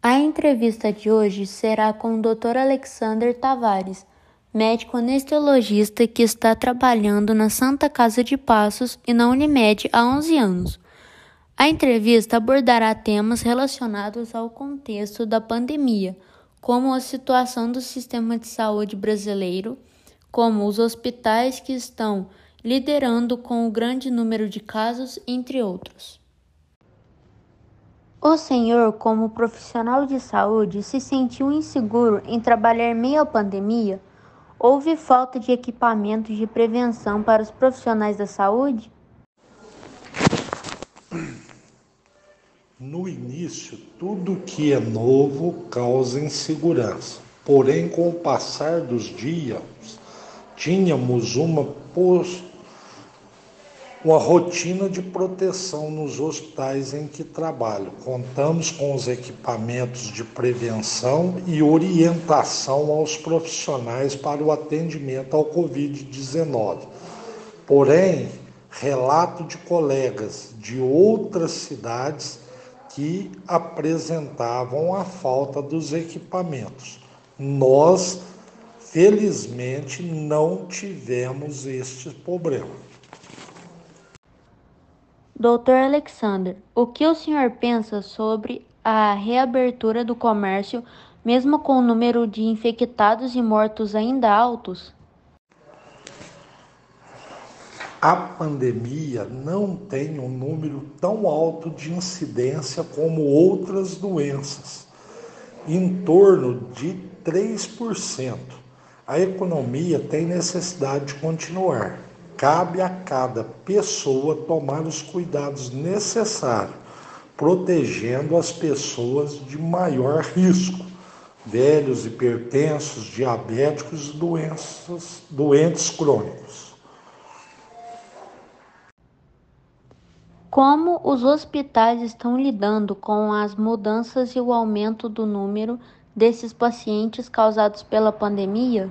A entrevista de hoje será com o Dr. Alexander Tavares, médico anestesiologista que está trabalhando na Santa Casa de Passos e na Unimed há 11 anos. A entrevista abordará temas relacionados ao contexto da pandemia, como a situação do sistema de saúde brasileiro, como os hospitais que estão liderando com o grande número de casos, entre outros. O senhor, como profissional de saúde, se sentiu inseguro em trabalhar meio à pandemia? Houve falta de equipamentos de prevenção para os profissionais da saúde? No início, tudo que é novo causa insegurança. Porém, com o passar dos dias, tínhamos uma, uma rotina de proteção nos hospitais em que trabalho. Contamos com os equipamentos de prevenção e orientação aos profissionais para o atendimento ao Covid-19. Porém, relato de colegas de outras cidades que apresentavam a falta dos equipamentos. Nós, felizmente, não tivemos este problema. Doutor Alexander, o que o senhor pensa sobre a reabertura do comércio, mesmo com o número de infectados e mortos ainda altos? a pandemia não tem um número tão alto de incidência como outras doenças, em torno de 3%. A economia tem necessidade de continuar. Cabe a cada pessoa tomar os cuidados necessários, protegendo as pessoas de maior risco, velhos, hipertensos, diabéticos e doenças, doentes crônicos. Como os hospitais estão lidando com as mudanças e o aumento do número desses pacientes causados pela pandemia?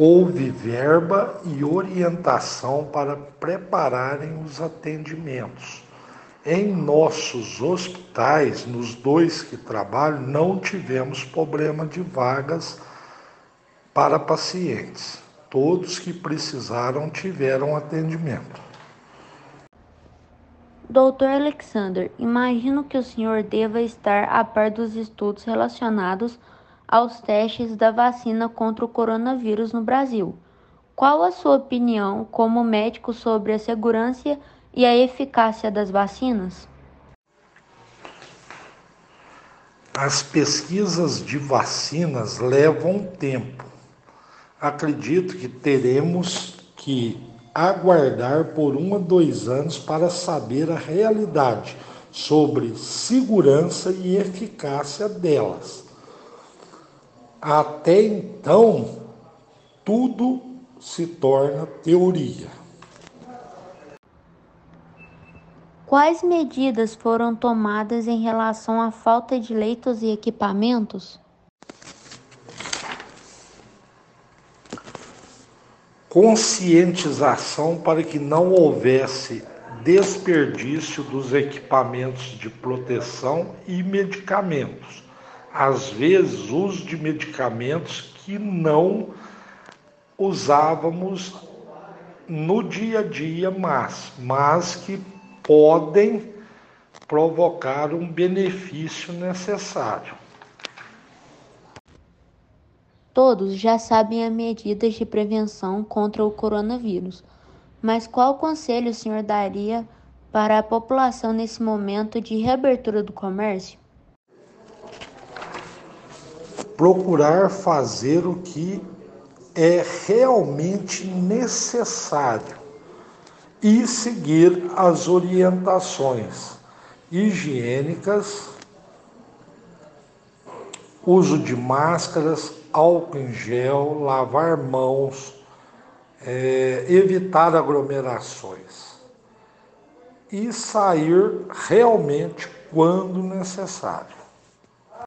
Houve verba e orientação para prepararem os atendimentos. Em nossos hospitais, nos dois que trabalho, não tivemos problema de vagas para pacientes. Todos que precisaram tiveram atendimento. Doutor Alexander, imagino que o senhor deva estar a par dos estudos relacionados aos testes da vacina contra o coronavírus no Brasil. Qual a sua opinião como médico sobre a segurança e a eficácia das vacinas? As pesquisas de vacinas levam tempo acredito que teremos que aguardar por um a dois anos para saber a realidade sobre segurança e eficácia delas. Até então, tudo se torna teoria. Quais medidas foram tomadas em relação à falta de leitos e equipamentos? conscientização para que não houvesse desperdício dos equipamentos de proteção e medicamentos. Às vezes, uso de medicamentos que não usávamos no dia a dia, mas, mas que podem provocar um benefício necessário. Todos já sabem as medidas de prevenção contra o coronavírus, mas qual conselho o senhor daria para a população nesse momento de reabertura do comércio? Procurar fazer o que é realmente necessário e seguir as orientações higiênicas, uso de máscaras, álcool em gel, lavar mãos, é, evitar aglomerações e sair realmente quando necessário.